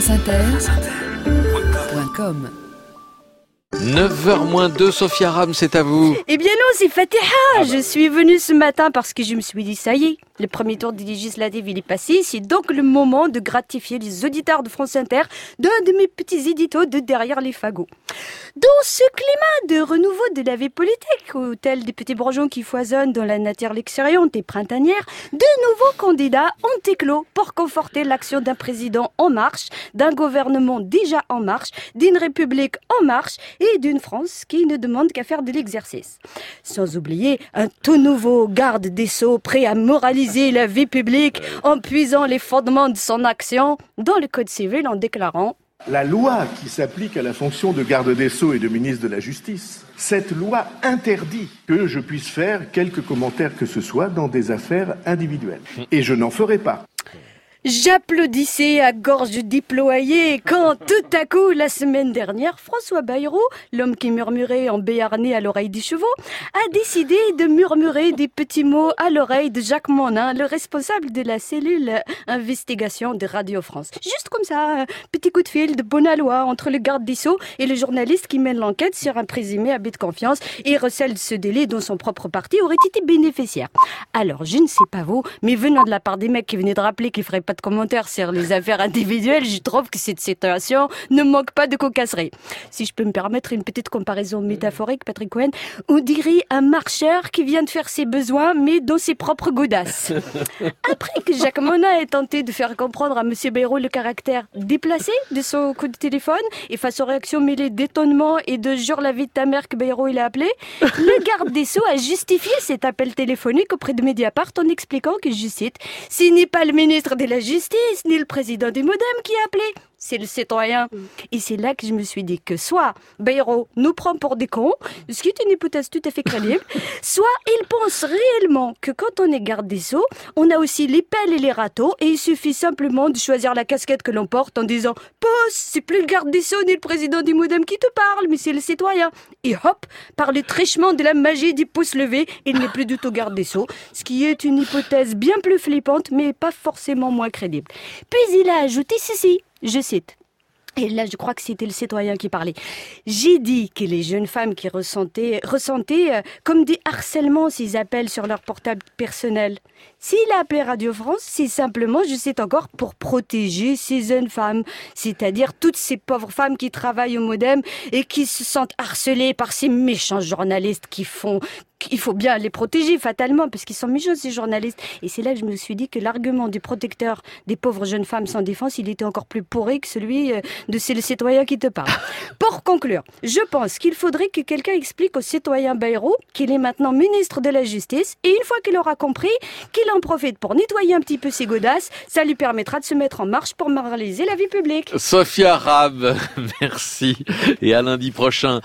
franceinter.com 9h moins 2, Sophia Ram, c'est à vous. Eh bien non, c'est Fatiha. Je suis venue ce matin parce que je me suis dit, ça y est, le premier tour des législatives, il est passé. C'est donc le moment de gratifier les auditeurs de France Inter d'un de mes petits éditos de Derrière les fagots. Dans ce climat de renouveau de la vie politique, ou tel des petits bourgeons qui foisonnent dans la nature luxuriante et printanière, de nouveaux candidats ont éclos pour conforter l'action d'un président en marche, d'un gouvernement déjà en marche, d'une république en marche et d'une France qui ne demande qu'à faire de l'exercice. Sans oublier un tout nouveau garde des Sceaux prêt à moraliser la vie publique en puisant les fondements de son action dans le Code civil en déclarant la loi qui s'applique à la fonction de garde des Sceaux et de ministre de la Justice, cette loi interdit que je puisse faire quelques commentaires que ce soit dans des affaires individuelles. Et je n'en ferai pas. J'applaudissais à gorge déployée quand tout à coup, la semaine dernière, François Bayrou, l'homme qui murmurait en béarnais à l'oreille des chevaux, a décidé de murmurer des petits mots à l'oreille de Jacques Monin, le responsable de la cellule investigation de Radio France. Juste comme ça, un petit coup de fil de bonne loi entre le garde des Sceaux et le journaliste qui mène l'enquête sur un présumé abus de confiance et recèle ce délai dont son propre parti aurait été bénéficiaire. Alors, je ne sais pas vous, mais venant de la part des mecs qui venaient de rappeler qu'il ferait pas de commentaires sur les affaires individuelles, je trouve que cette situation ne manque pas de cocasserie. Si je peux me permettre une petite comparaison métaphorique, Patrick Cohen, on dirait un marcheur qui vient de faire ses besoins, mais dans ses propres godasses. Après que Jacques Mona ait tenté de faire comprendre à Monsieur Bayrou le caractère déplacé de son coup de téléphone, et face aux réactions mêlées d'étonnement et de jure la vie de ta mère que Bayrou il a appelé, le garde des Sceaux a justifié cet appel téléphonique auprès de Mediapart en expliquant que, je cite, ce n'est pas le ministre de la Justice ni le président du Modem qui a appelé, c'est le citoyen. Et c'est là que je me suis dit que soit Bayrou nous prend pour des cons, ce qui est une hypothèse tout à fait crédible, soit il pense réellement que quand on est garde des Sceaux, on a aussi les pelles et les râteaux et il suffit simplement de choisir la casquette que l'on porte en disant Poste, c'est plus le garde des Sceaux ni le président du Modem qui te parle, mais c'est le citoyen. Et hop, par le trichement de la magie du pouce levé, il n'est plus du tout garde des Sceaux, ce qui est une hypothèse bien plus flippante, mais pas forcément moins crédible. Puis il a ajouté ceci. Je cite. Et là, je crois que c'était le citoyen qui parlait. J'ai dit que les jeunes femmes qui ressentaient, euh, comme des harcèlements ces appels sur leur portable personnel. S'il a appelé Radio France, c'est simplement, je sais encore, pour protéger ces jeunes femmes. C'est-à-dire toutes ces pauvres femmes qui travaillent au modem et qui se sentent harcelées par ces méchants journalistes qui font, il faut bien les protéger fatalement parce qu'ils sont méchants ces journalistes. Et c'est là que je me suis dit que l'argument du protecteur des pauvres jeunes femmes sans défense, il était encore plus pourri que celui euh, de ces citoyens qui te parlent. Pour conclure, je pense qu'il faudrait que quelqu'un explique au citoyen Bayrou qu'il est maintenant ministre de la Justice et une fois qu'il aura compris qu'il en profite pour nettoyer un petit peu ses godasses, ça lui permettra de se mettre en marche pour moraliser la vie publique. Sophia Rab, merci. Et à lundi prochain